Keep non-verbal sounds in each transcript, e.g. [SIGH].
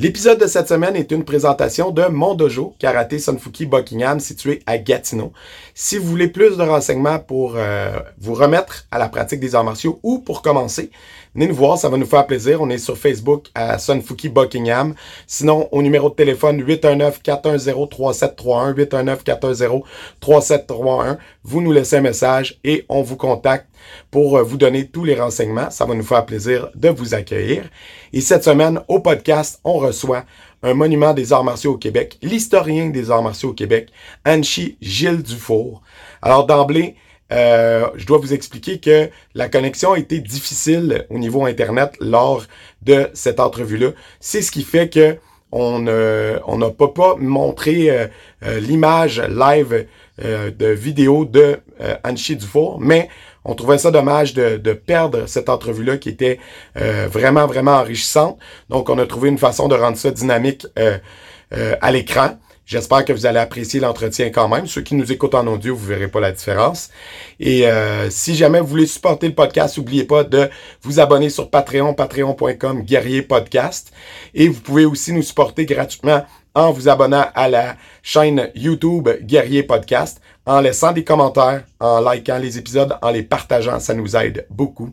L'épisode de cette semaine est une présentation de Mon Dojo, Karaté Sunfuki Buckingham, situé à Gatineau. Si vous voulez plus de renseignements pour euh, vous remettre à la pratique des arts martiaux ou pour commencer, venez nous voir, ça va nous faire plaisir. On est sur Facebook à Sunfuki Buckingham. Sinon, au numéro de téléphone 819-410-3731, 819-410-3731, vous nous laissez un message et on vous contacte pour euh, vous donner tous les renseignements. Ça va nous faire plaisir de vous accueillir. Et cette semaine, au podcast, on reçoit un monument des arts martiaux au Québec, l'historien des arts martiaux au Québec, Anchi Gilles Dufour. Alors d'emblée, euh, je dois vous expliquer que la connexion a été difficile au niveau Internet lors de cette entrevue-là. C'est ce qui fait que on n'a pas, pas montré euh, l'image live de vidéo de Anchi Dufour, mais on trouvait ça dommage de, perdre cette entrevue-là qui était euh, vraiment, vraiment enrichissante. Donc, on a trouvé une façon de rendre ça dynamique euh, euh, à l'écran. J'espère que vous allez apprécier l'entretien quand même. Ceux qui nous écoutent en audio, vous verrez pas la différence. Et si jamais vous voulez supporter le podcast, n'oubliez pas de vous abonner sur Patreon, patreon.com, guerrier podcast. Et vous pouvez aussi nous supporter gratuitement en vous abonnant à la chaîne YouTube Guerrier Podcast, en laissant des commentaires, en likant les épisodes, en les partageant. Ça nous aide beaucoup.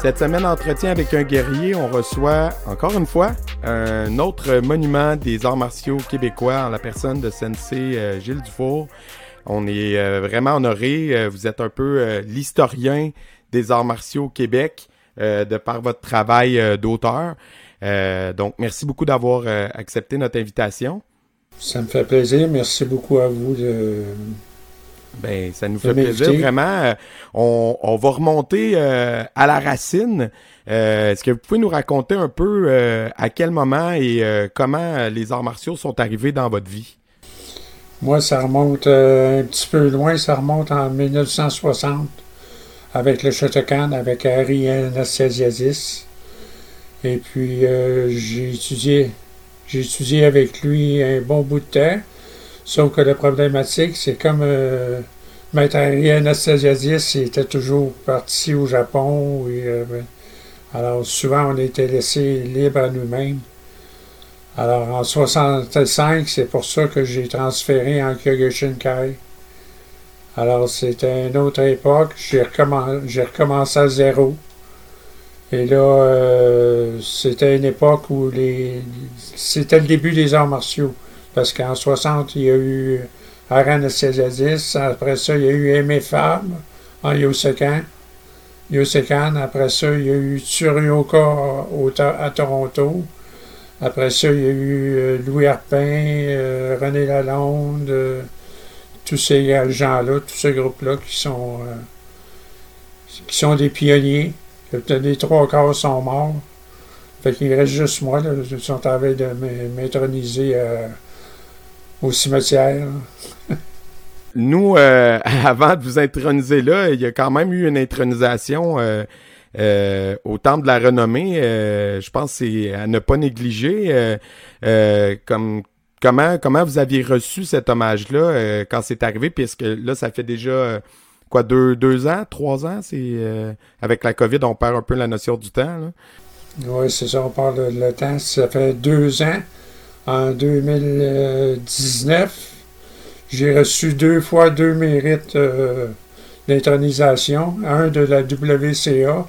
Cette semaine entretien avec un guerrier, on reçoit encore une fois un autre monument des arts martiaux québécois en la personne de Sensei euh, Gilles Dufour. On est euh, vraiment honoré. Euh, vous êtes un peu l'historien des arts martiaux au Québec de par votre travail d'auteur. donc, merci beaucoup d'avoir accepté notre invitation. Ça me fait plaisir. Merci beaucoup à vous de. Ben, ça nous fait plaisir vraiment. Euh, on, va remonter euh, à la racine. Euh, est-ce que vous pouvez nous raconter un peu à quel moment et comment les arts martiaux sont arrivés dans votre vie? Moi, ça remonte un petit peu loin. Ça remonte en 1960 avec le Shotokan, avec Harry Anastasiadis. Et puis, j'ai étudié j'ai étudié avec lui un bon bout de temps. Sauf que la problématique, c'est comme euh, Maître Anastasiadis il était toujours parti au Japon. Euh, alors souvent, on était laissé libre à nous-mêmes. Alors en 65, c'est pour ça que j'ai transféré en Kyokushinkai. Alors c'était une autre époque. J'ai recommencé à zéro. Et là, euh, c'était une époque où les c'était le début des arts martiaux. Parce qu'en 60, il y a eu Aran Césadis. Après ça, il y a eu Aimé Fab en Yosekan. Après ça, il y a eu Tsurioka à Toronto. Après ça, il y a eu euh, Louis Arpin, euh, René Lalonde, tous ces gens-là, tous ces groupes-là qui sont, qui sont des pionniers. Les trois quarts sont morts. Fait qu'il reste juste moi. Là. Ils sont en train de m'introniser euh, au cimetière. Nous, euh, [LAUGHS] avant de vous introniser là, il y a quand même eu une intronisation euh, au Temple de la Renommée. je pense que c'est à ne pas négliger. comme comment comment vous aviez reçu cet hommage-là quand c'est arrivé, puisque là, ça fait déjà quoi, deux, deux ans, trois ans, c'est euh, avec la COVID, on perd un peu la notion du temps. Oui, c'est ça, on parle de le temps. Ça fait deux ans. En 2019, j'ai reçu deux fois deux mérites euh, d'intronisation. Un de la WCA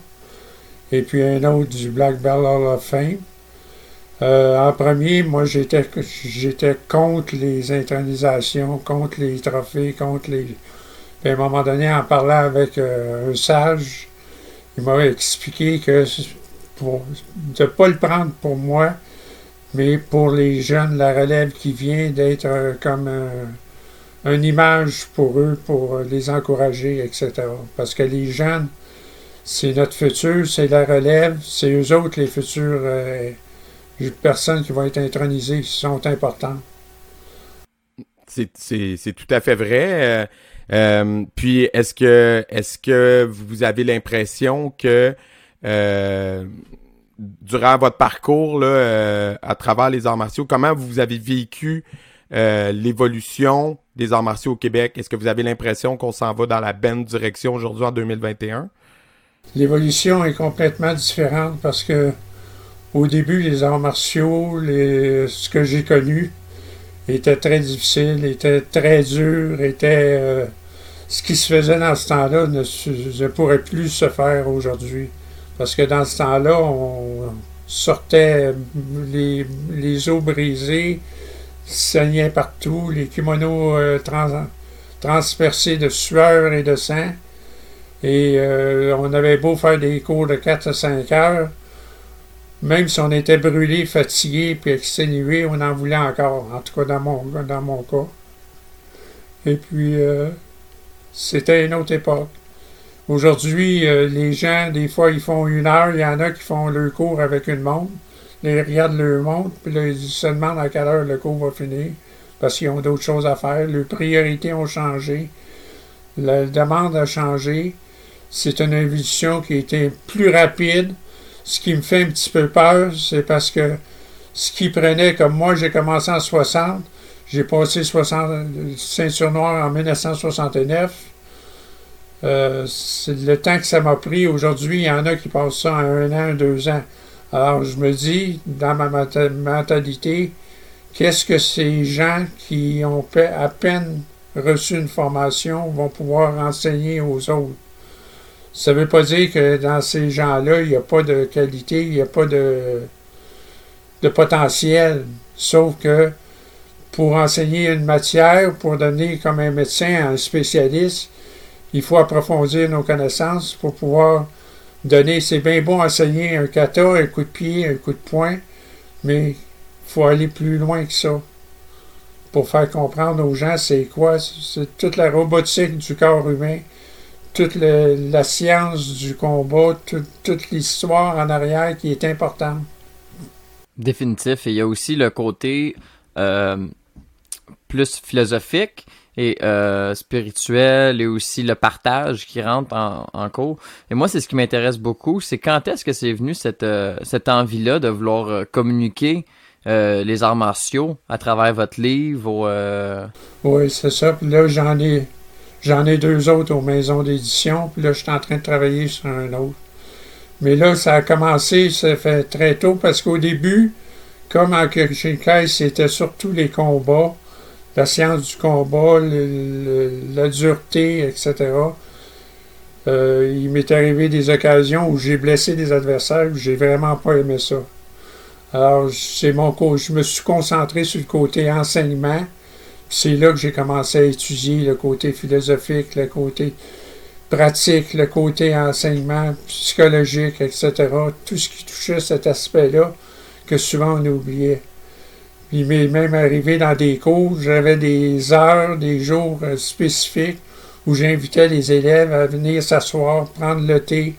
et puis un autre du Black Belt Hall of Fame. Euh, en premier, moi, j'étais, contre les intronisations, contre les trophées, contre les, puis à un moment donné, en parlant avec euh, un sage, il m'a expliqué que de ne pas le prendre pour moi, mais pour les jeunes, la relève qui vient d'être euh, comme un, une image pour eux, pour les encourager, etc. Parce que les jeunes, c'est notre futur, c'est la relève, c'est eux autres les futures euh, personnes qui vont être intronisées, qui sont importantes. c'est tout à fait vrai. Euh, puis est-ce que est-ce que vous avez l'impression que euh, durant votre parcours là, euh, à travers les arts martiaux, comment vous avez vécu l'évolution des arts martiaux au Québec? Est-ce que vous avez l'impression qu'on s'en va dans la bonne direction aujourd'hui en 2021? L'évolution est complètement différente parce que au début, les arts martiaux, les, ce que j'ai connu, était très difficile, était très dur, était ce qui se faisait dans ce temps-là ne, pourrait plus se faire aujourd'hui. Parce que dans ce temps-là, on sortait les, os brisés, saignaient partout, les kimonos euh, transpercés de sueur et de sang. Et euh, on avait beau faire des cours de 4 à 5 heures, même si on était brûlé, fatigué puis exténué, on en voulait encore, en tout cas dans mon, dans mon cas. Et puis, euh, c'était une autre époque. Aujourd'hui, euh, les gens, des fois, ils font une heure, il y en a qui font le cours avec une montre. Ils regardent leur montre, puis là, ils se demandent à quelle heure le cours va finir, parce qu'ils ont d'autres choses à faire. Leurs priorités ont changé. La demande a changé. C'est une évolution qui a été plus rapide. Ce qui me fait un petit peu peur, c'est parce que ce qui prenait, comme moi, j'ai commencé en 60, j'ai passé 60 ceinture noire en 1969. Euh, c'est le temps que ça m'a pris. Aujourd'hui, il y en a qui passent ça en un an, deux ans. Alors, je me dis, dans ma mentalité, qu'est-ce que ces gens qui ont à peine reçu une formation vont pouvoir enseigner aux autres? Ça ne veut pas dire que dans ces gens-là, il n'y a pas de qualité, il n'y a pas de, de potentiel. Sauf que pour enseigner une matière, pour donner comme un médecin, un spécialiste, il faut approfondir nos connaissances pour pouvoir donner. C'est bien bon enseigner un kata, un coup de pied, un coup de poing, mais il faut aller plus loin que ça pour faire comprendre aux gens c'est quoi. C'est toute la robotique du corps humain, toute la science du combat, toute l'histoire en arrière qui est importante. Définitif. Et il y a aussi le côté euh, plus philosophique euh, spirituel et aussi le partage qui rentre en, cours. Et moi, c'est ce qui m'intéresse beaucoup, c'est quand est-ce que c'est venu cette, euh, envie-là de vouloir euh, communiquer les arts martiaux à travers votre livre? Oui, c'est ça. Puis là, j'en ai, j'en ai deux autres aux maisons d'édition. Puis là, je suis en train de travailler sur un autre. Mais là, ça a commencé, ça fait très tôt, parce qu'au début, comme en Kyokushinkai, c'était surtout les combats la science du combat, la dureté, etc. Euh, il m'est arrivé des occasions où j'ai blessé des adversaires, j'ai vraiment pas aimé ça. Alors, c'est mon je me suis concentré sur le côté enseignement. C'est là que j'ai commencé à étudier le côté philosophique, le côté pratique, le côté enseignement psychologique, etc. Tout ce qui touchait cet aspect-là que souvent on oubliait. Il m'est même arrivé dans des cours, j'avais des heures, des jours euh, spécifiques où j'invitais les élèves à venir s'asseoir, prendre le thé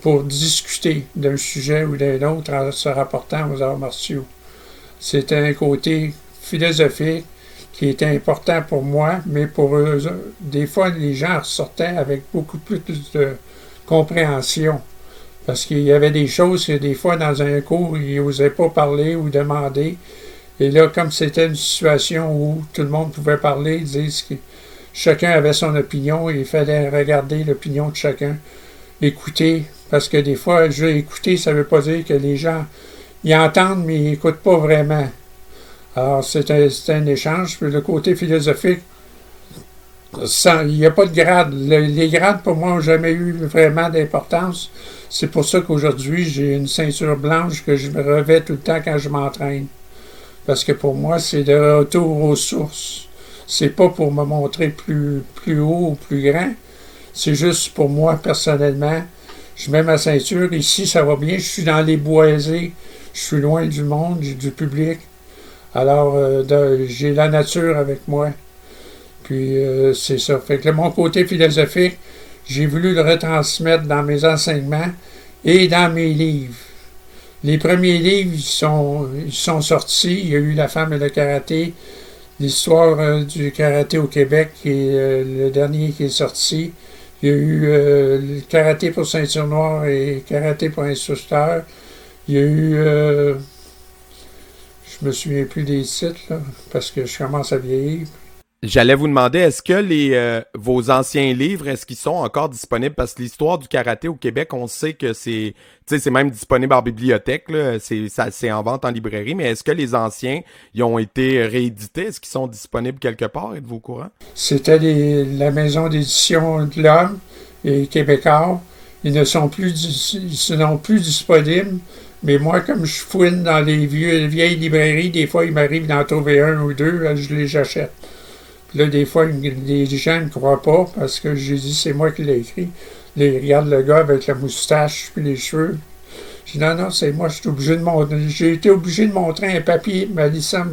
pour discuter d'un sujet ou d'un autre en se rapportant aux arts martiaux. C'était un côté philosophique qui était important pour moi, mais pour eux, des fois, les gens ressortaient avec beaucoup plus de compréhension. Parce qu'il y avait des choses que des fois, dans un cours, ils n'osaient pas parler ou demander. Et là, comme c'était une situation où tout le monde pouvait parler, dire que chacun avait son opinion et il fallait regarder l'opinion de chacun, écouter, parce que des fois, je écouter, ça ne veut pas dire que les gens y entendent, mais ils n'écoutent pas vraiment. Alors, c'est un, échange. Puis le côté philosophique, il n'y a pas de grade. les grades, pour moi, n'ont jamais eu vraiment d'importance. C'est pour ça qu'aujourd'hui, j'ai une ceinture blanche que je me revais tout le temps quand je m'entraîne. Parce que pour moi, c'est de retour aux sources. C'est pas pour me montrer plus, haut ou plus grand. C'est juste pour moi, personnellement. Je mets ma ceinture. Ici, ça va bien. Je suis dans les boisés. Je suis loin du monde, du public. Alors, euh, j'ai la nature avec moi. Puis, euh, c'est ça. Fait que mon côté philosophique, j'ai voulu le retransmettre dans mes enseignements et dans mes livres. Les premiers livres, ils sont, sont sortis. Il y a eu La femme et le karaté. l'histoire du karaté au Québec, qui est le dernier qui est sorti. Il y a eu le karaté pour ceinture noire et karaté pour instructeur. Il y a eu je me souviens plus des titres, parce que je commence à vieillir. J'allais vous demander, est-ce que les euh, vos anciens livres, est-ce qu'ils sont encore disponibles? Parce que l'histoire du karaté au Québec, on sait que c'est c'est même disponible en bibliothèque, c'est en vente en librairie, mais est-ce que les anciens ils ont été réédités? Est-ce qu'ils sont disponibles quelque part? Êtes-vous au courant? C'était la maison d'édition de l'homme et québécois. Ils ne sont plus ils sont plus disponibles. Mais moi, comme je fouine dans les vieux, vieilles librairies, des fois, il m'arrive d'en trouver un ou deux, je les achète. Puis là, des fois, les gens ne croient pas parce que j'ai dit c'est moi qui l'ai écrit. Ils regardent le gars avec la moustache puis les cheveux. Je dis non, non, c'est moi, obligé de montrer. J'ai été obligé de montrer un papier, ma licence,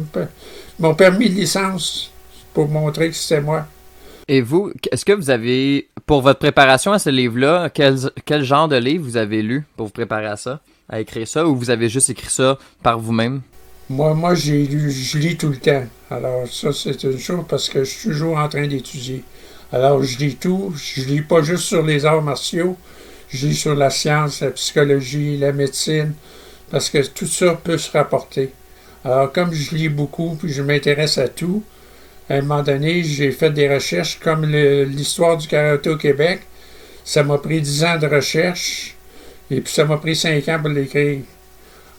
mon permis de licence pour montrer que c'était moi. Et vous, est-ce que vous avez, pour votre préparation à ce livre-là, quel, quel genre de livre vous avez lu pour vous préparer à ça? à écrire ça ou vous avez juste écrit ça par vous-même? Moi, moi j'ai lu, je lis tout le temps. Alors, ça, c'est une chose parce que je suis toujours en train d'étudier. Alors, je lis tout. Je lis pas juste sur les arts martiaux. Je lis sur la science, la psychologie, la médecine, parce que tout ça peut se rapporter. Alors, comme je lis beaucoup, puis je m'intéresse à tout, à un moment donné, j'ai fait des recherches comme l'histoire du karaté au Québec. Ça m'a pris dix ans de recherche. Et puis ça m'a pris cinq ans pour l'écrire.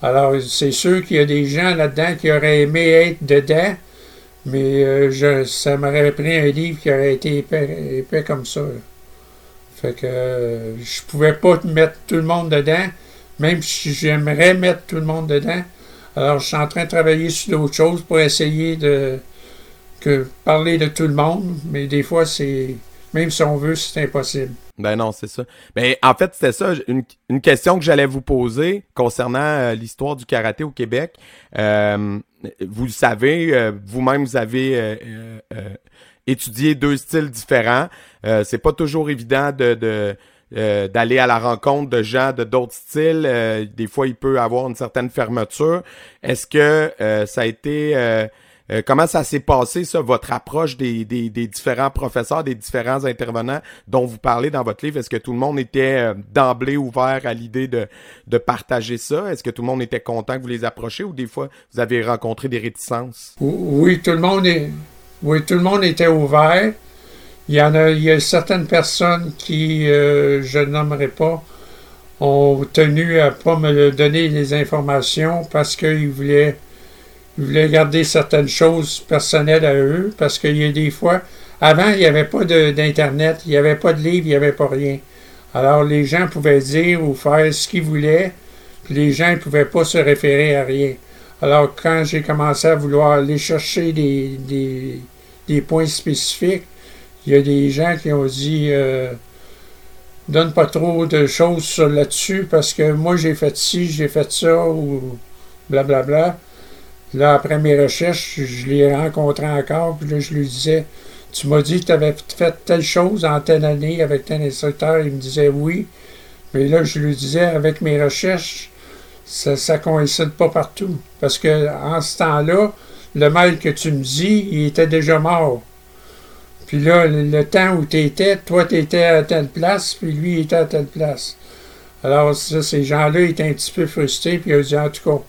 Alors, c'est sûr qu'il y a des gens là-dedans qui auraient aimé être dedans, mais euh, je, ça m'aurait pris un livre qui aurait été épais, comme ça. Fait que euh, je pouvais pas mettre tout le monde dedans, même si j'aimerais mettre tout le monde dedans. Alors, je suis en train de travailler sur d'autres choses pour essayer de parler de tout le monde, mais des fois, c'est même si on veut, c'est impossible. Ben non, c'est ça. Ben en fait, c'était ça, une, question que j'allais vous poser concernant euh, l'histoire du karaté au Québec. Euh, vous le savez, euh, vous-même, vous avez étudié deux styles différents. c'est pas toujours évident de, d'aller à la rencontre de gens de d'autres styles. des fois, il peut avoir une certaine fermeture. Est-ce que ça a été euh, comment ça s'est passé, ça, votre approche des, des, différents professeurs, des différents intervenants dont vous parlez dans votre livre? Est-ce que tout le monde était euh, d'emblée ouvert à l'idée de, de partager ça? Est-ce que tout le monde était content que vous les approchiez ou des fois vous avez rencontré des réticences? Oui, tout le monde est. Oui, tout le monde était ouvert. Il y en a, il y a certaines personnes qui, euh, je nommerai pas, ont tenu à pas me donner les informations parce qu'ils voulaient ils voulaient garder certaines choses personnelles à eux parce qu'il y a des fois, avant, il n'y avait pas d'Internet, il n'y avait pas de livre, il n'y avait pas rien. Alors les gens pouvaient dire ou faire ce qu'ils voulaient, puis les gens ne pouvaient pas se référer à rien. Alors quand j'ai commencé à vouloir aller chercher des, des, points spécifiques, il y a des gens qui ont dit euh, donne pas trop de choses là-dessus parce que moi j'ai fait ci, j'ai fait ça ou blablabla. Bla, bla. Là, après mes recherches, je l'ai rencontré encore, puis là, je lui disais Tu m'as dit que tu avais fait telle chose en telle année avec tel instructeur. Il me disait oui. Mais là, je lui disais Avec mes recherches, ça ne coïncide pas partout. Parce que en ce temps-là, le mal que tu me dis, il était déjà mort. Puis là, le, temps où tu étais, toi, tu étais à telle place, puis lui, il était à telle place. Alors, ça, ces gens-là étaient un petit peu frustrés, puis ils ont dit, en tout cas,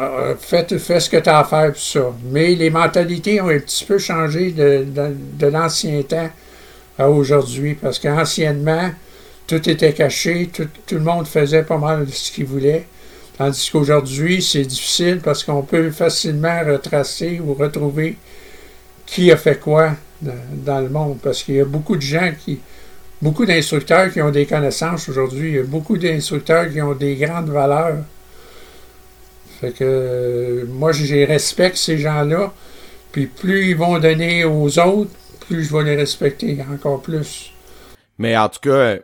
euh, fais, ce que tu as à faire, tout ça. Mais les mentalités ont un petit peu changé de, l'ancien temps à aujourd'hui, parce qu'anciennement, tout était caché, tout, le monde faisait pas mal ce qu'il voulait. Tandis qu'aujourd'hui, c'est difficile parce qu'on peut facilement retracer ou retrouver qui a fait quoi dans, le monde. Parce qu'il y a beaucoup de gens qui. Beaucoup d'instructeurs qui ont des connaissances aujourd'hui. Il y a beaucoup d'instructeurs qui ont des grandes valeurs. Fait que moi, je respecte ces gens-là. Puis plus ils vont donner aux autres, plus je vais les respecter encore plus. Mais en tout cas,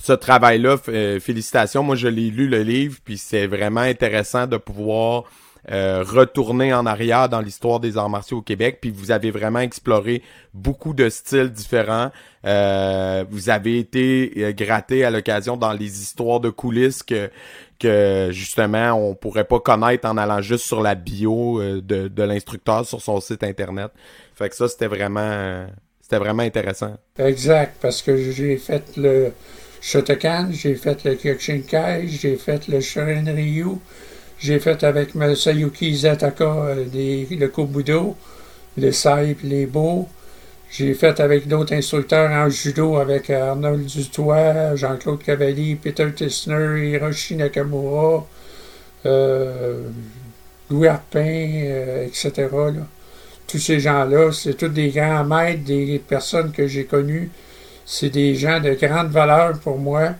ce travail-là, euh, félicitations. Moi, je l'ai lu le livre, puis c'est vraiment intéressant de pouvoir euh, retourné en arrière dans l'histoire des arts martiaux au Québec, puis vous avez vraiment exploré beaucoup de styles différents. Euh, vous avez été euh, gratté à l'occasion dans les histoires de coulisses que que justement on pourrait pas connaître en allant juste sur la bio de, de l'instructeur sur son site internet. Fait que ça c'était vraiment c'était vraiment intéressant. Exact, parce que j'ai fait le Shotokan, j'ai fait le Kyokushinkai, j'ai fait le Shorin Ryu, j'ai fait avec Sayuki Zataka euh, le Kobudo, les Sai les Beaux. J'ai fait avec d'autres instructeurs en judo avec Arnold Dutoit, Jean-Claude Cavalli, Peter Tissner, Hiroshi Nakamura, euh, Louis Arpin, euh, etc. Tous ces gens-là, c'est tous des grands maîtres, des personnes que j'ai connues. C'est des gens de grande valeur pour moi.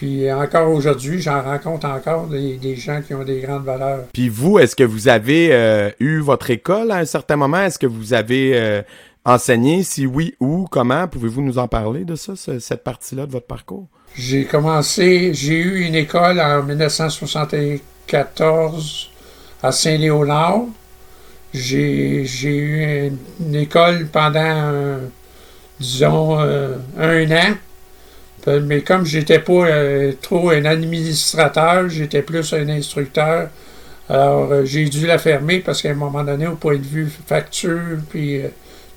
Puis encore aujourd'hui, j'en rencontre encore des, gens qui ont des grandes valeurs. Puis vous, est-ce que vous avez euh, eu votre école à un certain moment? Est-ce que vous avez euh, enseigné? Si oui, où? Comment? Pouvez-vous nous en parler de ça, cette partie-là de votre parcours? J'ai commencé, j'ai eu une école en 1974 à Saint-Léonard. J'ai eu une, école pendant, disons, euh, un an mais comme j'étais pas euh, trop un administrateur, j'étais plus un instructeur. Alors, euh, j'ai dû la fermer parce qu'à un moment donné, au point de vue facture, puis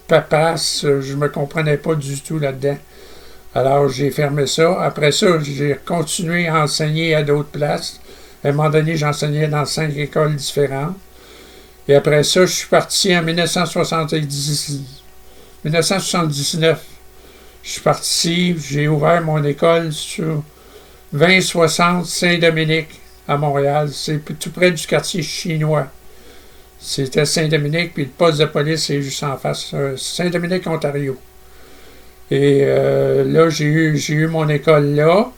papasse, je me comprenais pas du tout là-dedans. Alors, j'ai fermé ça. Après ça, j'ai continué à enseigner à d'autres places. À un moment donné, j'enseignais dans cinq écoles différentes. Et après ça, je suis parti en 1970, 1979 je suis parti, j'ai ouvert mon école sur 2060 Saint-Dominique à Montréal. C'est tout près du quartier chinois. C'était Saint-Dominique, puis le poste de police est juste en face. Euh, Saint-Dominique, Ontario. Et euh, là, j'ai eu, mon école là.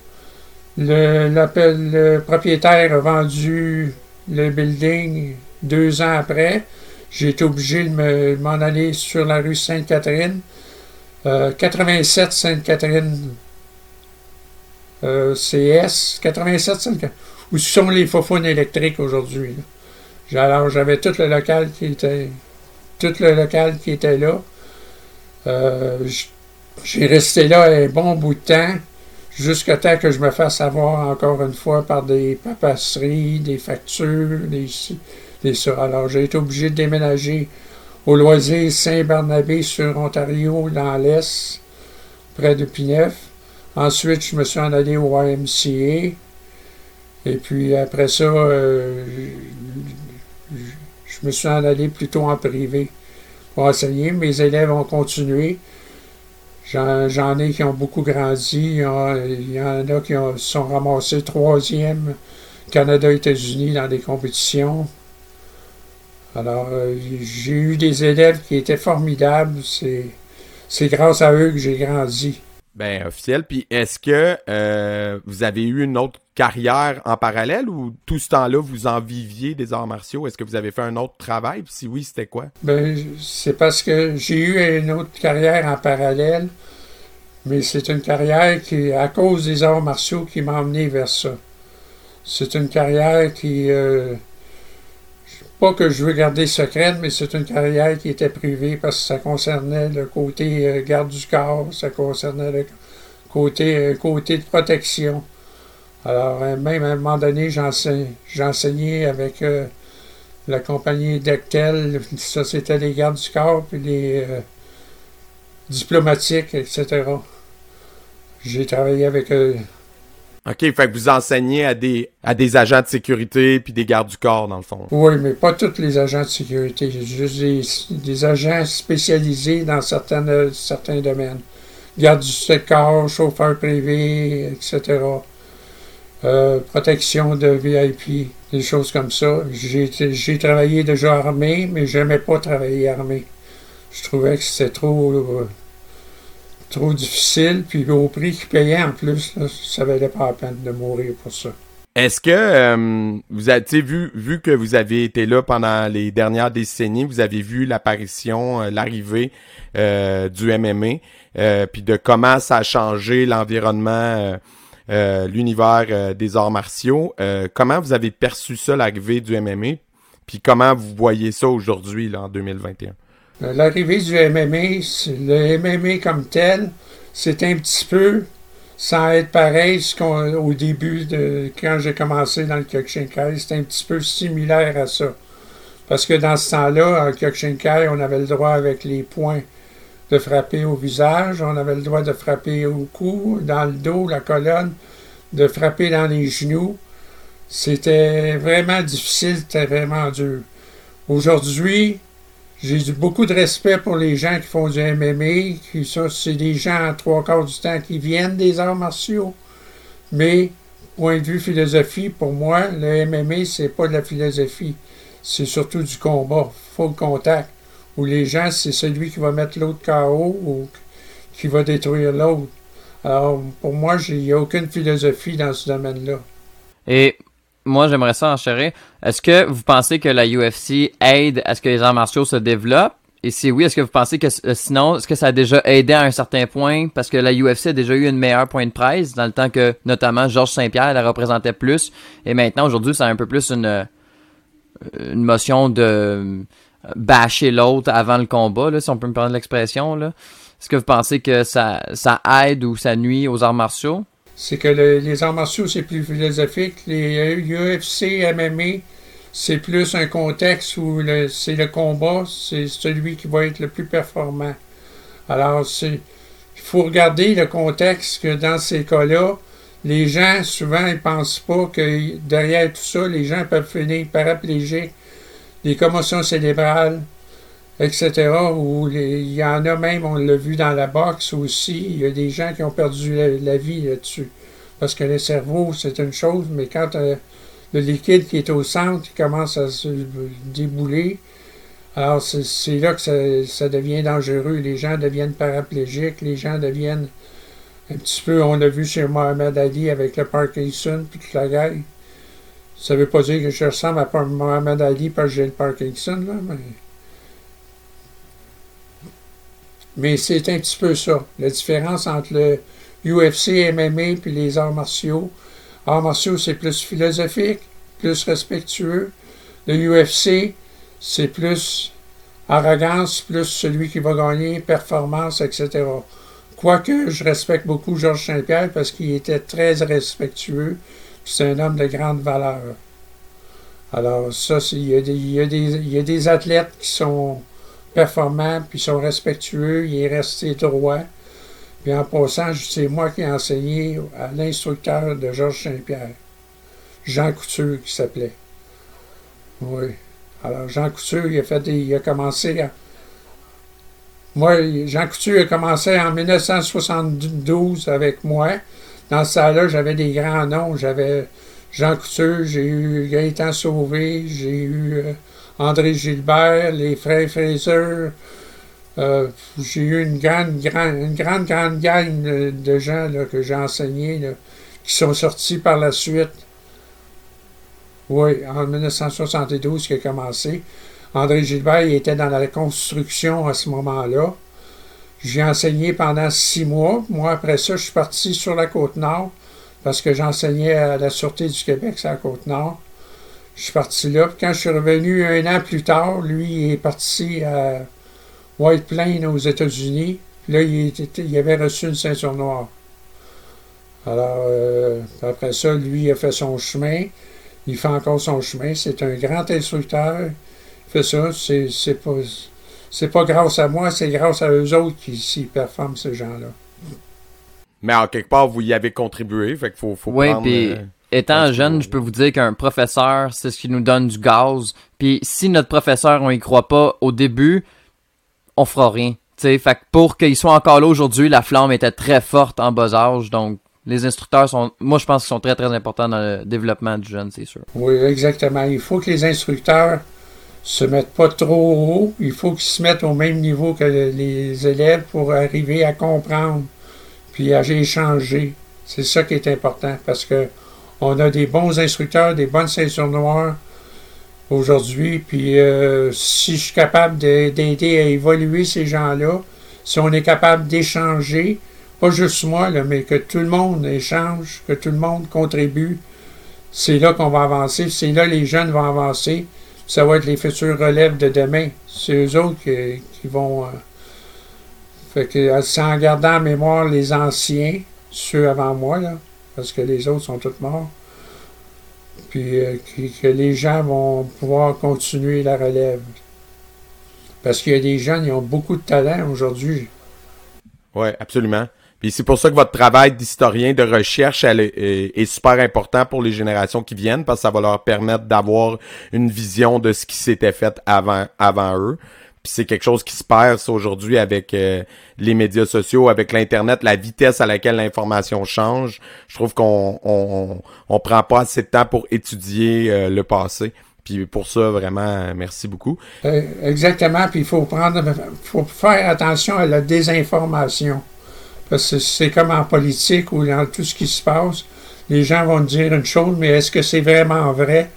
Le, propriétaire a vendu le building deux ans après. J'ai été obligé de m'en aller sur la rue Sainte-Catherine 87 Sainte-Catherine euh, CS, 87 Sainte-Catherine, où sont les faufounes électriques aujourd'hui. Alors j'avais tout le local qui était tout le local qui était là. Euh, j'ai resté là un bon bout de temps, jusqu'à temps que je me fasse avoir encore une fois par des papasseries, des factures, des, des ça. Alors j'ai été obligé de déménager au loisir Saint-Barnabé sur Ontario, dans l'Est, près de Pineuf. Ensuite, je me suis en allé au YMCA. Et puis après ça, euh, je me suis en allé plutôt en privé pour enseigner. Mes élèves ont continué. J'en ai qui ont beaucoup grandi. Il y en a qui sont ramassés troisième Canada-États-Unis dans des compétitions. Alors, euh, j'ai eu des élèves qui étaient formidables. C'est grâce à eux que j'ai grandi. Ben, officiel. Puis, est-ce que euh, vous avez eu une autre carrière en parallèle ou tout ce temps-là, vous en viviez des arts martiaux? Est-ce que vous avez fait un autre travail? Puis si oui, c'était quoi? Ben, c'est parce que j'ai eu une autre carrière en parallèle, mais c'est une carrière qui, à cause des arts martiaux, qui m'a emmené vers ça. C'est une carrière qui... Euh, pas que je veux garder secrète, mais c'est une carrière qui était privée parce que ça concernait le côté euh, garde du corps, ça concernait le côté, euh, côté de protection. Alors, euh, même à un moment donné, j'enseignais avec la compagnie Dectel, ça c'était les gardes du corps, puis les diplomatiques, etc. J'ai travaillé avec OK, fait que vous enseignez à des, à des agents de sécurité puis des gardes du corps, dans le fond. Oui, mais pas tous les agents de sécurité. Juste des, agents spécialisés dans certaines, certains domaines. Garde du corps, chauffeur privé, etc. Euh, protection de VIP, des choses comme ça. J'ai travaillé déjà armé, mais j'aimais pas travailler armé. Je trouvais que c'était trop... Euh, trop difficile, puis au prix qu'ils payaient en plus, ça valait pas la peine de mourir pour ça. Est-ce que euh, vous avez vu, vu que vous avez été là pendant les dernières décennies, vous avez vu l'apparition, euh, l'arrivée euh, du MMA, puis de comment ça a changé l'environnement, l'univers des arts martiaux. comment vous avez perçu ça, l'arrivée du MMA? Puis comment vous voyez ça aujourd'hui, là, en 2021? Euh, l'arrivée du MMA, le MMA comme tel, c'est un petit peu, sans être pareil au début de quand j'ai commencé dans le Kyokushinkai, c'est un petit peu similaire à ça. Parce que dans ce temps-là, en Kyokushinkai, on avait le droit avec les poings de frapper au visage, on avait le droit de frapper au cou, dans le dos, la colonne, de frapper dans les genoux. C'était vraiment difficile, c'était vraiment dur. Aujourd'hui, j'ai beaucoup de respect pour les gens qui font du MMA, qui ça, c'est des gens trois quarts du temps qui viennent des arts martiaux. Mais, point de vue philosophie, pour moi, le MMA, c'est pas de la philosophie. C'est surtout du combat, full contact. Où les gens, c'est celui qui va mettre l'autre KO ou qui va détruire l'autre. Alors, pour moi, il n'y a aucune philosophie dans ce domaine-là. Et moi, j'aimerais ça en chérir. Est-ce que vous pensez que la UFC aide à ce que les arts martiaux se développent? Et si oui, est-ce que vous pensez que euh, sinon, est-ce que ça a déjà aidé à un certain point? Parce que la UFC a déjà eu une meilleure point de presse dans le temps que, notamment, Georges Saint-Pierre la représentait plus. Et maintenant, aujourd'hui, c'est un peu plus une, euh, une motion de euh, bâcher l'autre avant le combat, là, si on peut me permettre l'expression. Est-ce que vous pensez que ça, ça aide ou ça nuit aux arts martiaux? C'est que les arts martiaux, c'est plus philosophique. Les UFC, MMA, c'est plus un contexte où c'est le combat, c'est celui qui va être le plus performant. Alors, il faut regarder le contexte que dans ces cas-là, les gens, souvent, ils pensent pas que derrière tout ça, les gens peuvent finir paraplégiques, des commotions cérébrales, etc. Où il y en a même, on l'a vu dans la boxe aussi, il y a des gens qui ont perdu la, vie là-dessus. Parce que le cerveau, c'est une chose, mais quand euh, le liquide qui est au centre commence à se débouler, alors c'est là que ça, devient dangereux. Les gens deviennent paraplégiques, les gens deviennent un petit peu, on l'a vu chez Mohamed Ali avec le Parkinson, puis toute la guerre. Ça ne veut pas dire que je ressemble à Mohamed Ali parce que j'ai le Parkinson, là, mais Mais c'est un petit peu ça. La différence entre le UFC, MMA puis les arts martiaux. Arts martiaux, c'est plus philosophique, plus respectueux. Le UFC, c'est plus arrogance, plus celui qui va gagner, performance, etc. Quoique je respecte beaucoup Georges Saint-Pierre parce qu'il était très respectueux, c'est un homme de grande valeur. Alors, ça, il y, il y a des athlètes qui sont performants, puis sont respectueux, il est resté droit. Puis en passant, c'est moi qui ai enseigné à l'instructeur de Georges Saint-Pierre, Jean Couture qui s'appelait. Oui. Alors Jean Couture, il a fait il a commencé à, moi, Jean Couture a commencé en 1972 avec moi. Dans ce temps-là, j'avais des grands noms. J'avais Jean Couture, j'ai eu Gaëtan Sauvé, j'ai eu euh, André Gilbert, les frères Fraser. Euh, j'ai eu une grande, grande, une grande, grande gang de, gens que j'ai enseignés qui sont sortis par la suite. Oui, en 1972 qui a commencé. André Gilbert il était dans la construction à ce moment-là. J'ai enseigné pendant six mois. Moi, après ça, je suis parti sur la côte nord parce que j'enseignais à la Sûreté du Québec, c'est la côte nord. Je suis parti là. quand je suis revenu un an plus tard, lui, il est parti à White Plains aux États-Unis. Là, il, il, avait reçu une ceinture noire. Alors, euh, après ça, lui, il a fait son chemin. Il fait encore son chemin. C'est un grand instructeur. Il fait ça. C'est pas, pas grâce à moi, c'est grâce à eux autres qui s'y performent, ces gens-là. Mais en quelque part, vous y avez contribué. Fait qu'il faut, faut oui, puis euh, étant jeune, je peux vous dire qu'un professeur, c'est ce qui nous donne du gaz. Puis si notre professeur, on y croit pas au début, on fera rien. T'sais, fait que pour qu'il soit encore là aujourd'hui, la flamme était très forte en bas âge. Donc, les instructeurs sont, moi, je pense qu'ils sont très, très importants dans le développement du jeune, c'est sûr. Oui, exactement. Il faut que les instructeurs se mettent pas trop haut. Il faut qu'ils se mettent au même niveau que les élèves pour arriver à comprendre puis à échanger. C'est ça qui est important parce que on a des bons instructeurs, des bonnes ceintures noires aujourd'hui. Puis euh, si je suis capable d'aider à évoluer ces gens-là, si on est capable d'échanger, pas juste moi, mais que tout le monde échange, que tout le monde contribue, c'est là qu'on va avancer. C'est là les jeunes vont avancer. Ça va être les futurs relèves de demain. C'est eux autres qui, vont. Euh, fait que, en gardant en mémoire les anciens, ceux avant moi, là, parce que les autres sont tous morts, puis euh, que, les gens vont pouvoir continuer la relève. Parce qu'il y a des gens qui ont beaucoup de talent aujourd'hui. Oui, absolument. Puis c'est pour ça que votre travail d'historien de recherche est, super important pour les générations qui viennent parce que ça va leur permettre d'avoir une vision de ce qui s'était fait avant, avant eux. Puis c'est quelque chose qui se perd aujourd'hui avec euh, les médias sociaux, avec l'internet, la vitesse à laquelle l'information change. Je trouve qu'on on, on, prend pas assez de temps pour étudier euh, le passé. Puis pour ça, vraiment, merci beaucoup. Euh, exactement. Puis il faut prendre, faut faire attention à la désinformation. Parce que c'est comme en politique ou dans tout ce qui se passe. Les gens vont dire une chose, mais est-ce que c'est vraiment vrai?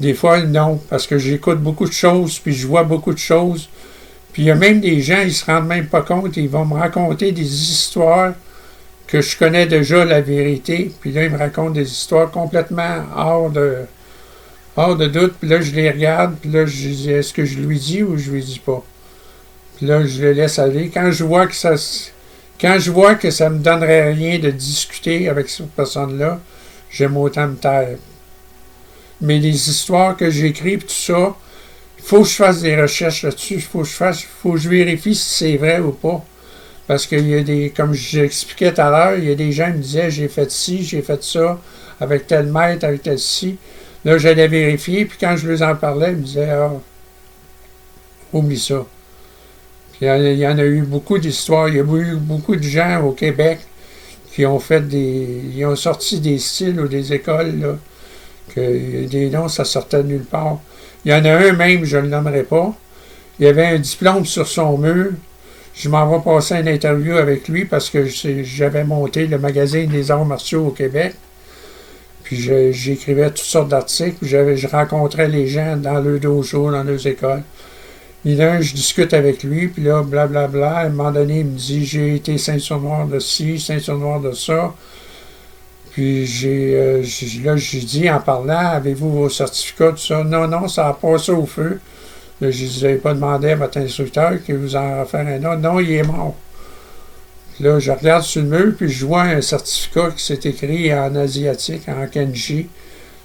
Des fois, non, parce que j'écoute beaucoup de choses, puis je vois beaucoup de choses. Puis il y a même des gens, ils se rendent même pas compte, ils vont me raconter des histoires que je connais déjà la vérité, puis là, ils me racontent des histoires complètement hors de, hors de doute, puis là, je les regarde, puis là, je dis, est-ce que je lui dis ou je lui dis pas? Puis là, je le laisse aller. Quand je vois que ça quand je vois que ça me donnerait rien de discuter avec cette personne-là, j'aime autant me taire mais les histoires que j'écris, tout ça, il faut que je fasse des recherches là-dessus. Il faut que je fasse, faut que je vérifie si c'est vrai ou pas. Parce qu'il y a des, comme j'expliquais tout à l'heure, il y a des gens qui me disaient j'ai fait ci, j'ai fait ça, avec tel maître, avec tel ci. Là, j'allais vérifier, puis quand je leur en parlais, ils me disaient Ah, oublie ça. Puis il y en a eu beaucoup d'histoires. Il y a eu beaucoup de gens au Québec qui ont fait des. Ils ont sorti des styles ou des écoles, là, des noms, ça sortait de nulle part. Il y en a un même, je ne le nommerai pas. Il avait un diplôme sur son mur. Je m'en vais passer une interview avec lui parce que j'avais monté le magazine des arts martiaux au Québec. Puis j'écrivais toutes sortes d'articles. Je rencontrais les gens dans le dojo, dans leurs écoles. Et là, je discute avec lui, puis là, blablabla. Bla, bla, à un moment donné, il me dit J'ai été ceinture noire de ci, ceinture noire de ça. Puis j'ai, euh, là, j'ai dit en parlant, avez-vous vos certificats, tout ça? Non, non, ça a passé au feu. Je n'avais pas demandé à votre instructeur qu'il vous en refaire un autre. Non, il est mort. Là, je regarde sur le mur, puis je vois un certificat qui s'est écrit en asiatique, en kanji.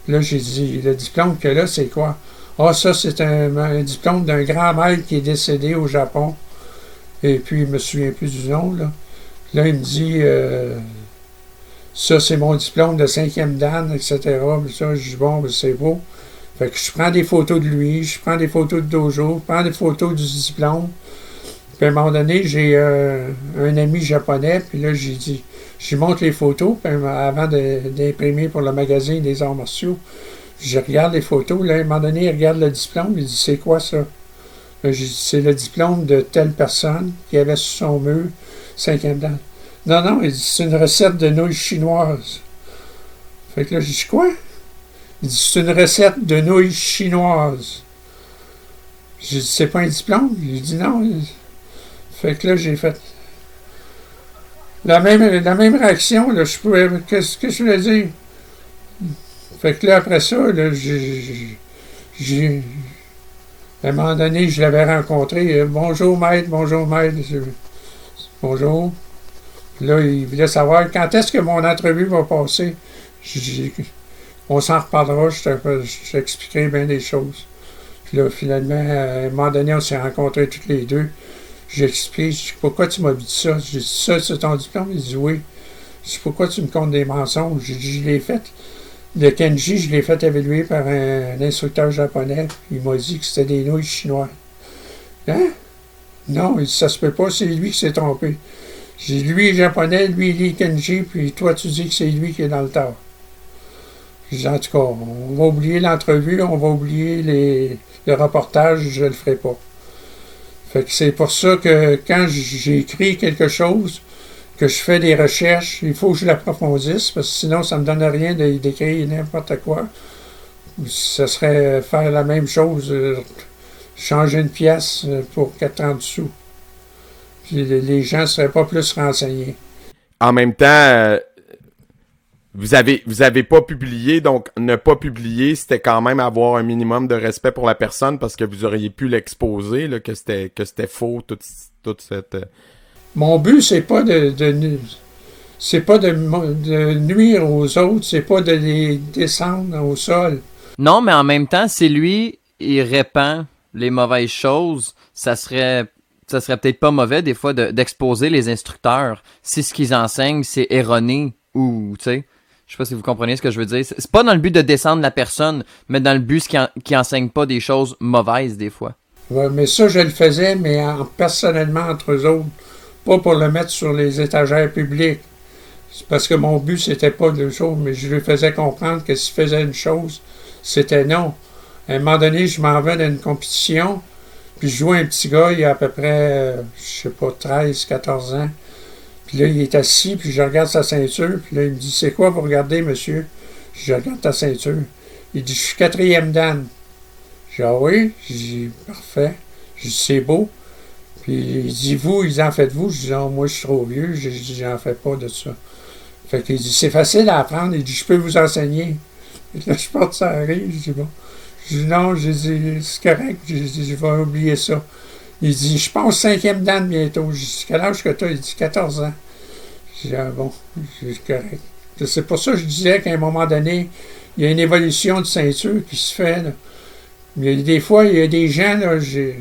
Là, j'ai dit, le diplôme que là, c'est quoi? Ah, ça, c'est un, diplôme d'un grand maître qui est décédé au Japon. Et puis, il me souviens plus du nom, là. Là, il me dit, euh, ça, c'est mon diplôme de cinquième dan, etc. ça, je dis, bon, ben, c'est beau. Fait que je prends des photos de lui, je prends des photos de dojo, je prends des photos du diplôme. Puis à un moment donné, j'ai euh, un ami japonais, puis là, j'ai dit, je montre les photos, puis avant d'imprimer pour le magazine des arts martiaux, je regarde les photos, là, à un moment donné, il regarde le diplôme, il dit, c'est quoi ça? C'est le diplôme de telle personne qui avait sur son mur, cinquième dan. Non, non, il dit c'est une recette de nouilles chinoises. Fait que là, j'ai dit quoi? Il dit c'est une recette de nouilles chinoises. J'ai dit c'est pas un diplôme? Il dit non. Fait que là, j'ai fait la même, la même réaction, là, je pouvais. Qu'est-ce que je voulais dire? Fait que là, après ça, là, j'ai. À un moment donné, je l'avais rencontré. Bonjour, maître, bonjour, maître. Bonjour. Là, il voulait savoir quand est-ce que mon entrevue va passer? on s'en reparlera, je t'expliquerai bien des choses. Puis là, finalement, à un moment donné, on s'est rencontrés tous les deux. J'ai expliqué, pourquoi tu m'as dit ça? J'ai dit, ça, c'est ton diplôme? Il dit, oui. Je dis, pourquoi tu me comptes des mensonges? J'ai dit, je l'ai fait. Le Kenji, je l'ai fait évaluer par un, instructeur japonais. Il m'a dit que c'était des nouilles chinois. Hein? Non, il dit, ça se peut pas, c'est lui qui s'est trompé. J'ai lui est japonais, lui il est Kenji, puis toi tu dis que c'est lui qui est dans le tort. J'ai en tout cas, on va oublier l'entrevue, on va oublier les, le reportage, je ne le ferai pas. Fait que c'est pour ça que quand j'écris quelque chose, que je fais des recherches, il faut que je l'approfondisse, parce que sinon ça ne me donne rien d'écrire n'importe quoi. Ce serait faire la même chose, euh, changer une pièce pour 40 sous les gens ne seraient pas plus renseignés. En même temps, euh, vous avez vous avez pas publié, donc ne pas publier, c'était quand même avoir un minimum de respect pour la personne parce que vous auriez pu l'exposer, là, que c'était que c'était faux, toute, toute cette. Euh, Mon but, c'est pas de, de c'est pas de, de, nuire aux autres, c'est pas de les descendre au sol. Non, mais en même temps, si lui, il répand les mauvaises choses, ça serait ça serait peut-être pas mauvais des fois d'exposer les instructeurs si ce qu'ils enseignent c'est erroné ou tu sais je sais pas si vous comprenez ce que je veux dire. C'est pas dans le but de descendre la personne, mais dans le but qui, enseigne pas des choses mauvaises des fois. Ouais, mais ça, je le faisais, mais en, personnellement entre eux autres. Pas pour le mettre sur les étagères publiques. Parce que mon but, c'était pas de chose, mais je lui faisais comprendre que s'il faisait une chose, c'était non. À un moment donné, je m'en vais dans une compétition, puis je jouais un petit gars, il a à peu près, euh, je sais pas, 13, 14 ans. Puis là, il est assis, puis je regarde sa ceinture. Puis là, il me dit C'est quoi vous regardez, monsieur? Je regarde ta ceinture. Il dit Je suis quatrième Dan. Dis Ah oui? Je dis Parfait. Je dis C'est beau. Puis il dit Vous, ils en faites-vous? Je dis Non, moi, je suis trop vieux. Je dis J'en fais pas de ça. Fait qu'il dit C'est facile à apprendre. Il dit Je peux vous enseigner. Et [LAUGHS] là, je porte ça à rire. Je dis Bon. Je dis Non, C'est correct. Je dis Je vais oublier ça. Il dit, je pense cinquième Dan bientôt. Je dis, quel âge que tu as? Il dit, 14 ans. Je dis, ah bon, c'est correct. C'est pour ça que je disais qu'à un moment donné, il y a une évolution de ceinture qui se fait. Mais des fois, il y a des gens, là, j'ai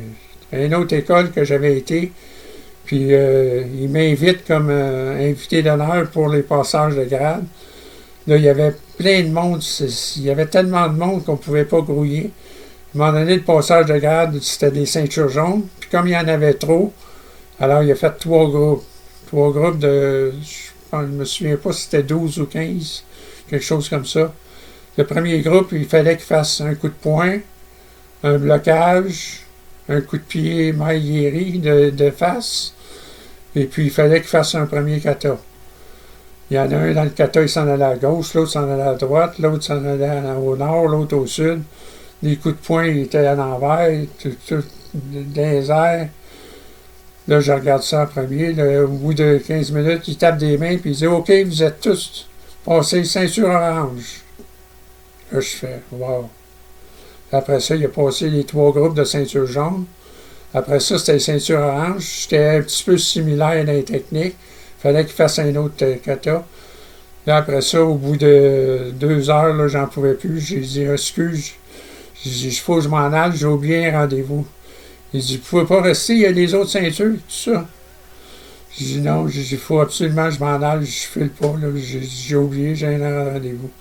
à une autre école que j'avais été, puis euh, ils m'invitent comme euh, invité d'honneur pour les passages de grade. Là, il y avait plein de monde. Il y avait tellement de monde qu'on ne pouvait pas grouiller. À un moment donné, le passage de garde, c'était des ceintures jaunes. Puis comme il y en avait trop, alors il a fait trois groupes. Trois groupes de, je ne me souviens pas si c'était 12 ou 15, quelque chose comme ça. Le premier groupe, il fallait qu'il fasse un coup de poing, un blocage, un coup de pied maille de, de face, et puis il fallait qu'il fasse un premier kata. Il y en a un dans le kata, il s'en allait à gauche, l'autre s'en allait à droite, l'autre s'en allait au nord, l'autre au sud les coups de poing étaient à l'envers, tout, tout les airs. Là, je regarde ça en premier. au bout de 15 minutes, il tape des mains puis il dit OK, vous êtes tous passés ceinture orange. Là, je fais Wow. Après ça, il a passé les trois groupes de ceinture jaune. Après ça, c'était ceinture orange. C'était un petit peu similaire dans les techniques. Fallait qu'il fasse un autre euh, kata. Là, après ça, au bout de deux heures, là, j'en pouvais plus. J'ai dit Excuse, j'ai dit, il faut que je m'en aille, j'ai oublié un rendez-vous. Il dit, vous pouvez pas rester, il y a les autres ceintures, tout ça. J'ai dit, non, il faut absolument que je m'en aille, je file pas, j'ai oublié, j'ai un rendez-vous.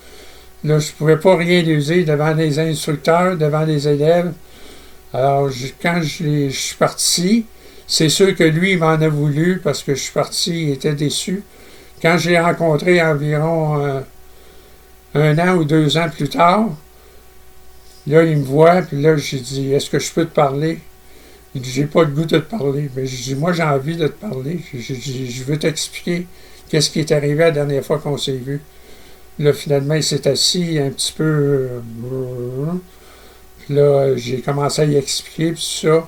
Là, je pouvais pas rien user devant les instructeurs, devant les élèves. Alors, quand je, suis parti, c'est sûr que lui, m'en a voulu parce que je suis parti, il était déçu. Quand j'ai rencontré environ euh, un an ou deux ans plus tard, Là, il me voit, puis là, j'ai dit Est-ce que je peux te parler? Il dit J'ai pas le goût de te parler. Mais je dis Moi, j'ai envie de te parler. Je, je veux t'expliquer qu'est-ce qui est arrivé la dernière fois qu'on s'est vu. Là, finalement, il s'est assis un petit peu. Euh, puis là, j'ai commencé à y expliquer, puis ça.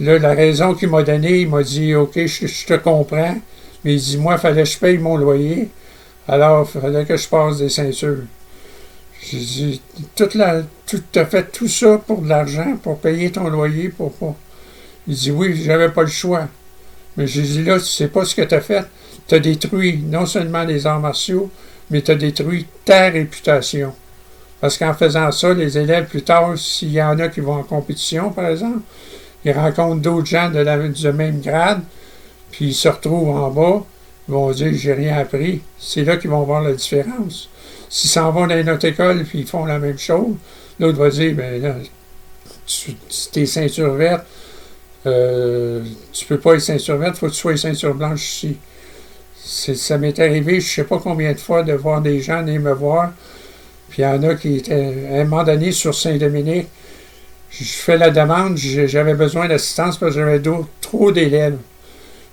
Là, la raison qu'il m'a donnée, il m'a dit Ok, je, te comprends. Mais il dit Moi, il fallait que je paye mon loyer. Alors, il fallait que je passe des ceintures. J'ai dit, toute la, tu as fait tout ça pour de l'argent, pour payer ton loyer, pour. Il dit, oui, j'avais pas le choix. Mais j'ai dit, là, tu sais pas ce que tu as fait. Tu as détruit non seulement les arts martiaux, mais tu as détruit ta réputation. Parce qu'en faisant ça, les élèves, plus tard, s'il y en a qui vont en compétition, par exemple, ils rencontrent d'autres gens de la, du même grade, puis ils se retrouvent en bas, ils vont dire, j'ai rien appris. C'est là qu'ils vont voir la différence. S'ils s'en vont dans une autre école et ils font la même chose, l'autre va dire ben là, tu, es ceinture verte, euh, tu peux pas être ceinture verte, faut que tu sois ceinture blanche ici. Ça m'est arrivé, je sais pas combien de fois, de voir des gens venir me voir. Puis il y en a qui étaient, à un moment donné, sur Saint-Dominique, je fais la demande, j'avais besoin d'assistance parce que j'avais trop d'élèves.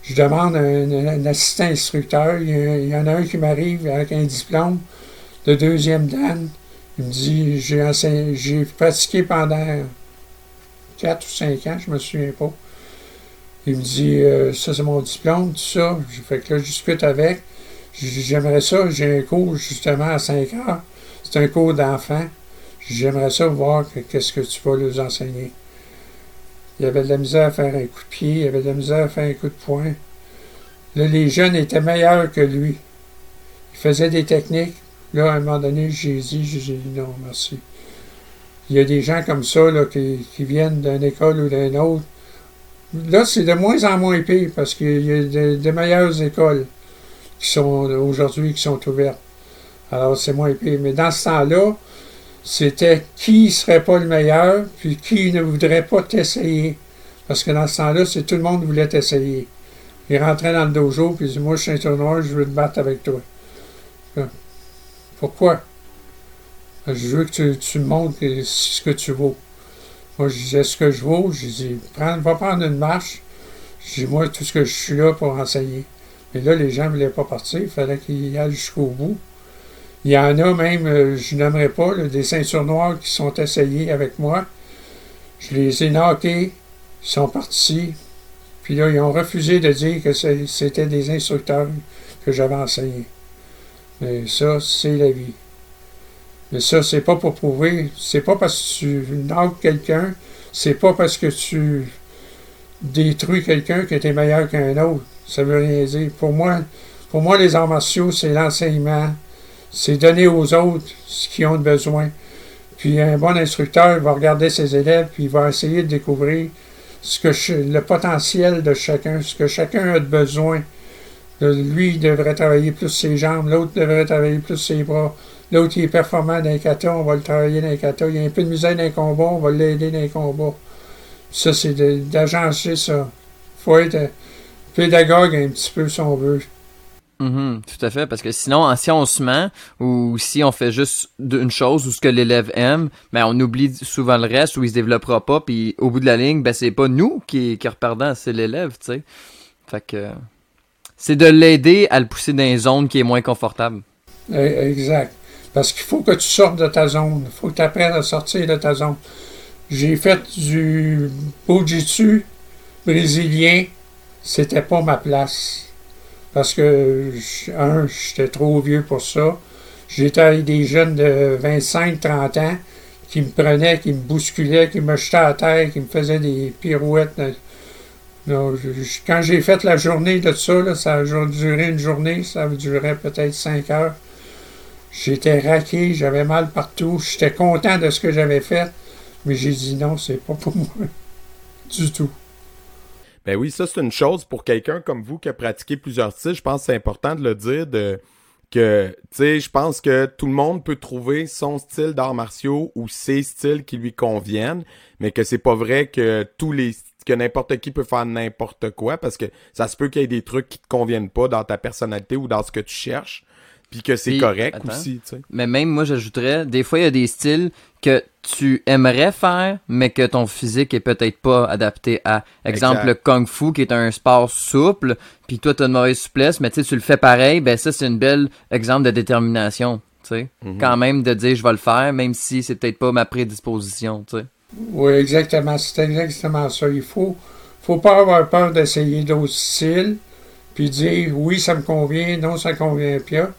Je demande un, assistant instructeur. il y en a un qui m'arrive avec un diplôme le deuxième Dan, il me dit j'ai, pratiqué pendant 4 ou 5 ans, je me souviens pas. Il me dit euh, ça c'est mon diplôme, tout ça. Fait que je discute avec. J'aimerais ça, j'ai un cours justement à 5 heures. C'est un cours d'enfants. J'aimerais ça voir qu'est-ce que tu vas leur enseigner. Il y avait de la misère à faire un coup de pied, il y avait de la misère à faire un coup de poing. Là, les jeunes étaient meilleurs que lui. Il faisait des techniques. Là, à un moment donné, j'ai dit, j'ai dit non, merci. Il y a des gens comme ça là, qui, viennent d'une école ou d'une autre. Là, c'est de moins en moins pire parce qu'il y a des meilleures écoles qui sont aujourd'hui qui sont ouvertes. Alors, c'est moins pire. Mais dans ce temps-là, c'était qui serait pas le meilleur, puis qui ne voudrait pas t'essayer. Parce que dans ce temps-là, c'est tout le monde voulait t'essayer. Il rentrait dans le dojo, puis il dit Moi, je suis un tournoi, je veux te battre avec toi. Pourquoi? Je veux que tu, tu montres ce que tu vaux. Moi, je disais ce que je vaux. Je dis Prends, Va prendre une marche. Je dis Moi, tout ce que je suis là pour enseigner. Mais là, les gens ne voulaient pas partir. Il fallait qu'ils aillent jusqu'au bout. Il y en a même, euh, je n'aimerais pas, des ceintures noires qui sont essayées avec moi. Je les ai knockés, ils sont partis. Puis là, ils ont refusé de dire que c'était des instructeurs que j'avais enseignés. Mais ça, c'est la vie. Mais ça, c'est pas pour prouver. C'est pas parce que tu knockes quelqu'un. C'est pas parce que tu détruis quelqu'un que tu es meilleur qu'un autre. Ça veut rien dire. Pour moi, pour moi les arts martiaux, c'est l'enseignement c'est donner aux autres ce qu'ils ont besoin. Puis un bon instructeur va regarder ses élèves, puis il va essayer de découvrir ce que le potentiel de chacun, ce que chacun a de besoin. Lui, il devrait travailler plus ses jambes, l'autre devrait travailler plus ses bras. L'autre, il est performant dans les kata, on va le travailler dans les kata. Il y a un peu de misère dans les combats, on va l'aider dans les combats. Ça, c'est d'agencer ça. Il faut être pédagogue un petit peu si on veut. Mhm, tout à fait, parce que sinon, si on se ment ou si on fait juste une chose ou ce que l'élève aime, ben on oublie souvent le reste ou il se développera pas, puis au bout de la ligne, ben c'est pas nous qui, qui c'est l'élève, tu sais. Fait que c'est de l'aider à le pousser dans une zone qui est moins confortable. Eh, exact. Parce qu'il faut que tu sortes de ta zone. Il faut que tu apprennes à sortir de ta zone. J'ai fait du Bojitsu brésilien. C'était pas ma place parce que, un, j'étais trop vieux pour ça. J'étais avec des jeunes de 25-30 ans qui me prenaient, qui me bousculaient, qui me jetaient à terre, qui me faisaient des pirouettes. quand j'ai fait la journée de ça, ça a duré une journée, ça durait peut-être 5 heures. J'étais raqué, j'avais mal partout, j'étais content de ce que j'avais fait, mais j'ai dit non, c'est pas pour moi. [LAUGHS] Du tout. Ben oui, ça, c'est une chose pour quelqu'un comme vous qui a pratiqué plusieurs styles. Je pense que c'est important de le dire de que, tu sais, je pense que tout le monde peut trouver son style d'arts martiaux ou ses styles qui lui conviennent, mais que c'est pas vrai que tous les que n'importe qui peut faire n'importe quoi parce que ça se peut qu'il y ait des trucs qui te conviennent pas dans ta personnalité ou dans ce que tu cherches puis que c'est correct aussi, tu sais. Mais même moi j'ajouterais des fois il y a des styles que tu aimerais faire mais que ton physique est peut-être pas adapté à exemple le kung fu qui est un sport souple puis toi tu as une mauvaise souplesse mais tu sais tu le fais pareil ben ça c'est une belle exemple de détermination, tu sais. Mhm. Quand même de dire je vais le faire même si c'est peut-être pas ma prédisposition, tu sais. Oui, exactement, c'est exactement ça, il faut faut pas avoir peur d'essayer d'autres styles puis dire oui, ça me convient, non, ça me convient pas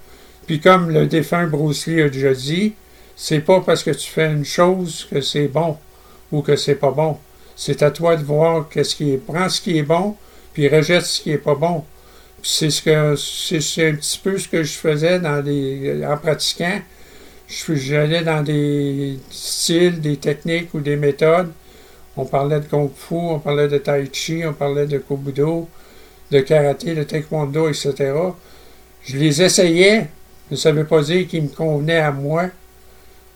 puis comme le défunt Bruce Lee a déjà dit, c'est pas parce que tu fais une chose que c'est bon ou que c'est pas bon. C'est à toi de voir qu'est-ce qui est. Ce qui est bon, puis rejette ce qui est pas bon. C'est ce que c'est un petit peu ce que je faisais dans des, en pratiquant. J'allais dans des styles, des techniques ou des méthodes. On parlait de Kung Fu, on parlait de Tai Chi, on parlait de Kobudo, de karaté, de taekwondo, etc. Je les essayais, ça ne veut pas dire qu'il me convenait à moi.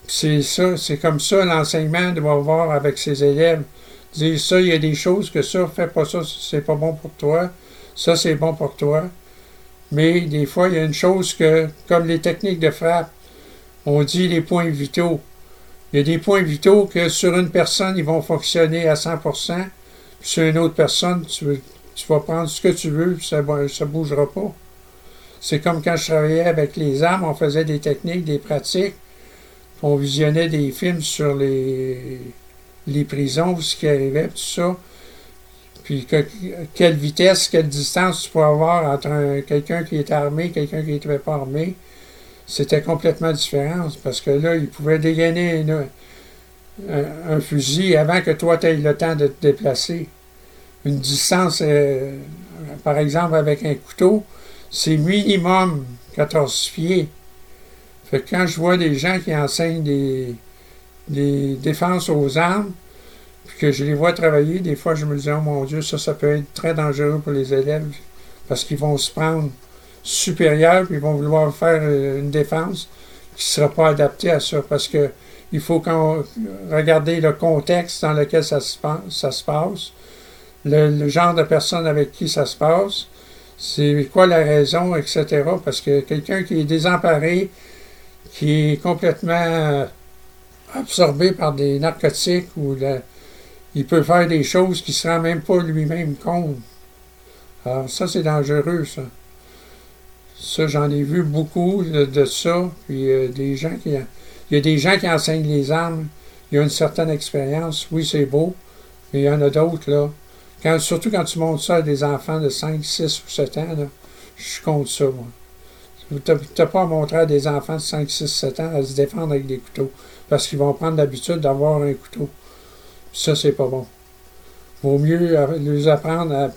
C'est ça, c'est comme ça l'enseignement doit voir avec ses élèves. Dire ça, il y a des choses que ça, fais pas ça, c'est pas bon pour toi. Ça, c'est bon pour toi. Mais des fois, il y a une chose que, comme les techniques de frappe, on dit les points vitaux. Il y a des points vitaux que sur une personne, ils vont fonctionner à 100%. Puis sur une autre personne, tu, vas prendre ce que tu veux, ça ne bougera pas. C'est comme quand je travaillais avec les armes, on faisait des techniques, des pratiques, on visionnait des films sur les, prisons, ce qui arrivait, tout ça. puis quelle vitesse, quelle distance tu peux avoir entre quelqu'un qui est armé, quelqu'un qui n'était pas armé, c'était complètement différent. Parce que là, il pouvait dégainer un, fusil avant que toi, tu aies le temps de te déplacer. Une distance, euh, par exemple, avec un couteau, c'est minimum 14 pieds. Quand je vois des gens qui enseignent des, défenses aux armes, que je les vois travailler, des fois, je me dis, oh mon Dieu, ça, ça peut être très dangereux pour les élèves parce qu'ils vont se prendre supérieur puis ils vont vouloir faire euh, une défense qui ne sera pas adaptée à ça parce que il faut regarder le contexte dans lequel ça se, ça se passe, le, genre de personne avec qui ça se passe, c'est quoi la raison, etc. Parce que quelqu'un qui est désemparé, qui est complètement absorbé par des narcotiques ou il peut faire des choses qui ne se rend même pas lui-même compte. Alors ça, c'est dangereux, ça. Ça, j'en ai vu beaucoup de, ça. Puis euh, des gens qui. Il y a des gens qui enseignent les armes. Il y a une certaine expérience. Oui, c'est beau. Mais il y en a d'autres, là. Quand, surtout quand tu montres ça à des enfants de 5, 6 ou 7 ans, je compte ça, moi. Tu n'as pas à montrer à des enfants de 5, 6, 7 ans à se défendre avec des couteaux. Parce qu'ils vont prendre l'habitude d'avoir un couteau. Ça, c'est pas bon. Vaut mieux les apprendre à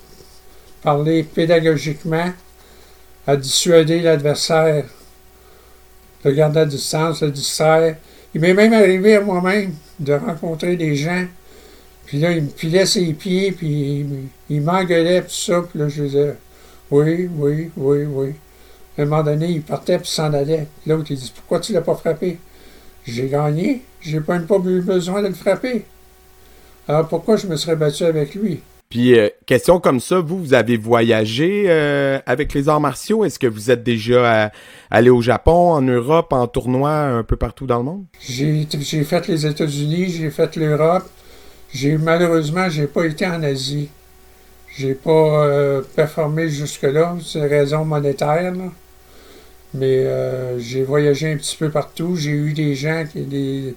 parler pédagogiquement, à dissuader l'adversaire, le garder à distance, le distraire. Il m'est même arrivé à moi-même de rencontrer des gens, puis là, il me pilait ses pieds, puis il, m'engueulait, tout ça, puis là, je disais, oui, oui, oui, oui. À un moment donné, il partait, puis s'en allait. L'autre, il dit, pourquoi tu l'as pas frappé? J'ai gagné, j'ai pas, pas eu besoin de le frapper. Alors pourquoi je me serais battu avec lui? Puis, euh, question comme ça, vous, vous avez voyagé euh, avec les arts martiaux? Est-ce que vous êtes déjà euh, allé au Japon, en Europe, en tournoi, un peu partout dans le monde? J'ai fait les États-Unis, j'ai fait l'Europe. J'ai Malheureusement, j'ai pas été en Asie. J'ai pas performé jusque-là, c'est raison monétaire. Mais j'ai voyagé un petit peu partout. J'ai eu des gens, des,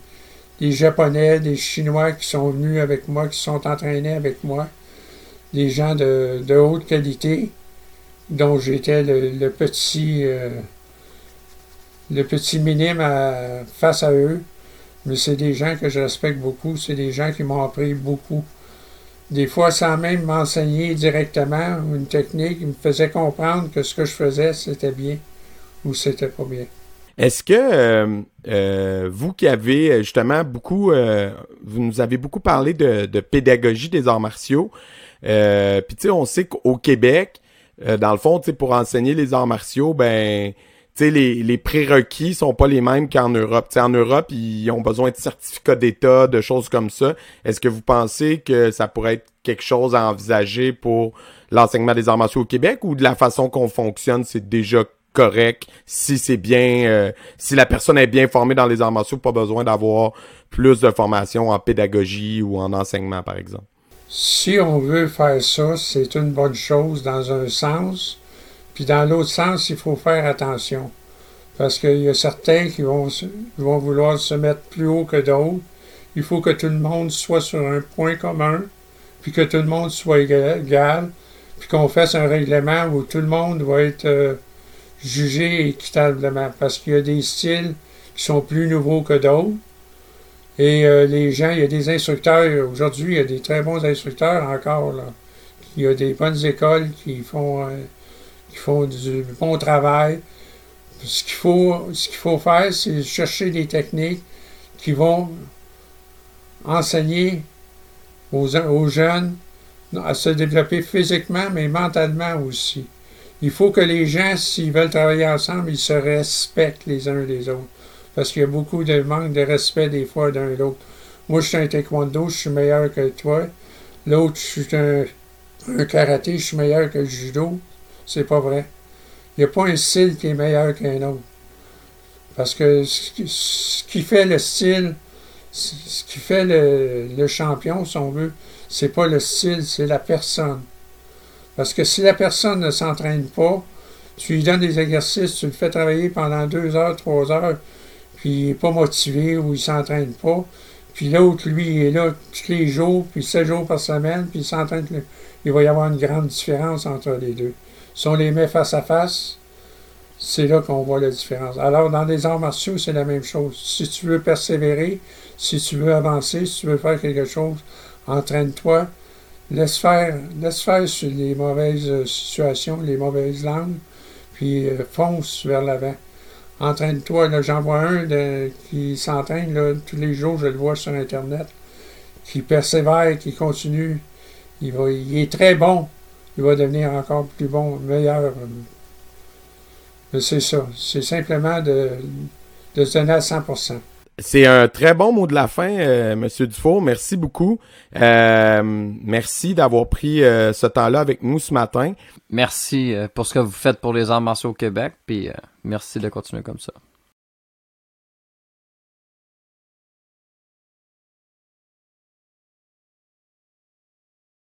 des Japonais, des Chinois qui sont venus avec moi, qui sont entraînés avec moi, des gens de, haute qualité, dont j'étais le, petit euh, le petit minime face à eux. Mais c'est des gens que je respecte beaucoup, c'est des gens qui m'ont appris beaucoup. Des fois, sans même m'enseigner directement une technique, ils me faisaient comprendre que ce que je faisais, c'était bien ou c'était pas bien. Est-ce que euh, euh, vous qui avez euh, justement beaucoup, vous nous avez beaucoup parlé de, pédagogie des arts martiaux, puis tu sais, on sait qu'au Québec, dans le fond, tu sais, pour enseigner les arts martiaux, ben, sais, les, les prérequis sont pas les mêmes qu'en Europe. Tu sais, en Europe, ils ont besoin de certificats d'État, de choses comme ça. Est-ce que vous pensez que ça pourrait être quelque chose à envisager pour l'enseignement des arts martiaux au Québec ou de la façon qu'on fonctionne, c'est déjà correct si c'est bien euh, si la personne est bien formée dans les arts martiaux, pas besoin d'avoir plus de formation en pédagogie ou en enseignement par exemple? Si on veut faire ça, c'est une bonne chose dans un sens, puis dans l'autre sens, il faut faire attention parce qu'il y a certains qui vont vont vouloir se mettre plus haut que d'autres. Il faut que tout le monde soit sur un point commun, puis que tout le monde soit égal, puis qu'on fasse un règlement où tout le monde va être euh, juger équitablement parce qu'il y a des styles qui sont plus nouveaux que d'autres. Et euh, les gens, il y a des instructeurs, aujourd'hui, il y a des très bons instructeurs encore. Là. Il y a des bonnes écoles qui font, euh, qui font du bon travail. Ce qu'il faut, ce qu'il faut faire, c'est chercher des techniques qui vont enseigner aux, aux jeunes à se développer physiquement, mais mentalement aussi. Il faut que les gens, s'ils veulent travailler ensemble, ils se respectent les uns les autres. Parce qu'il y a beaucoup de manque de respect des fois d'un l'autre. Moi, je suis un taekwondo, je suis meilleur que toi. L'autre, je suis un, karaté, je suis meilleur que le judo. C'est pas vrai. Il n'y a pas un style qui est meilleur qu'un autre. Parce que ce qui fait le style, ce qui fait le, le champion, si on veut, c'est pas le style, c'est la personne. Parce que si la personne ne s'entraîne pas, tu lui donnes des exercices, tu le fais travailler pendant deux heures, trois heures, puis il n'est pas motivé ou il ne s'entraîne pas, Puis l'autre, lui, est là tous les jours, puis 7 jours par semaine, puis il s'entraîne. Il va y avoir une grande différence entre les deux. Si on les met face à face, c'est là qu'on voit la différence. Alors, dans les arts martiaux, c'est la même chose. Si tu veux persévérer, si tu veux avancer, si tu veux faire quelque chose, entraîne-toi, laisse faire, laisse faire sur les mauvaises euh, situations, les mauvaises langues, puis euh, fonce vers l'avant. Entraîne-toi. J'en vois un qui s'entraîne tous les jours, je le vois sur Internet, qui persévère, qui continue. Il, va, il est très bon. Il va devenir encore plus bon, meilleur. C'est ça. C'est simplement de, de se donner à 100% c'est un très bon mot de la fin, euh, Monsieur Dufour. Merci beaucoup. Euh, merci d'avoir pris euh, ce temps-là avec nous ce matin. Merci pour ce que vous faites pour les arts martiaux au Québec, puis merci de continuer comme ça.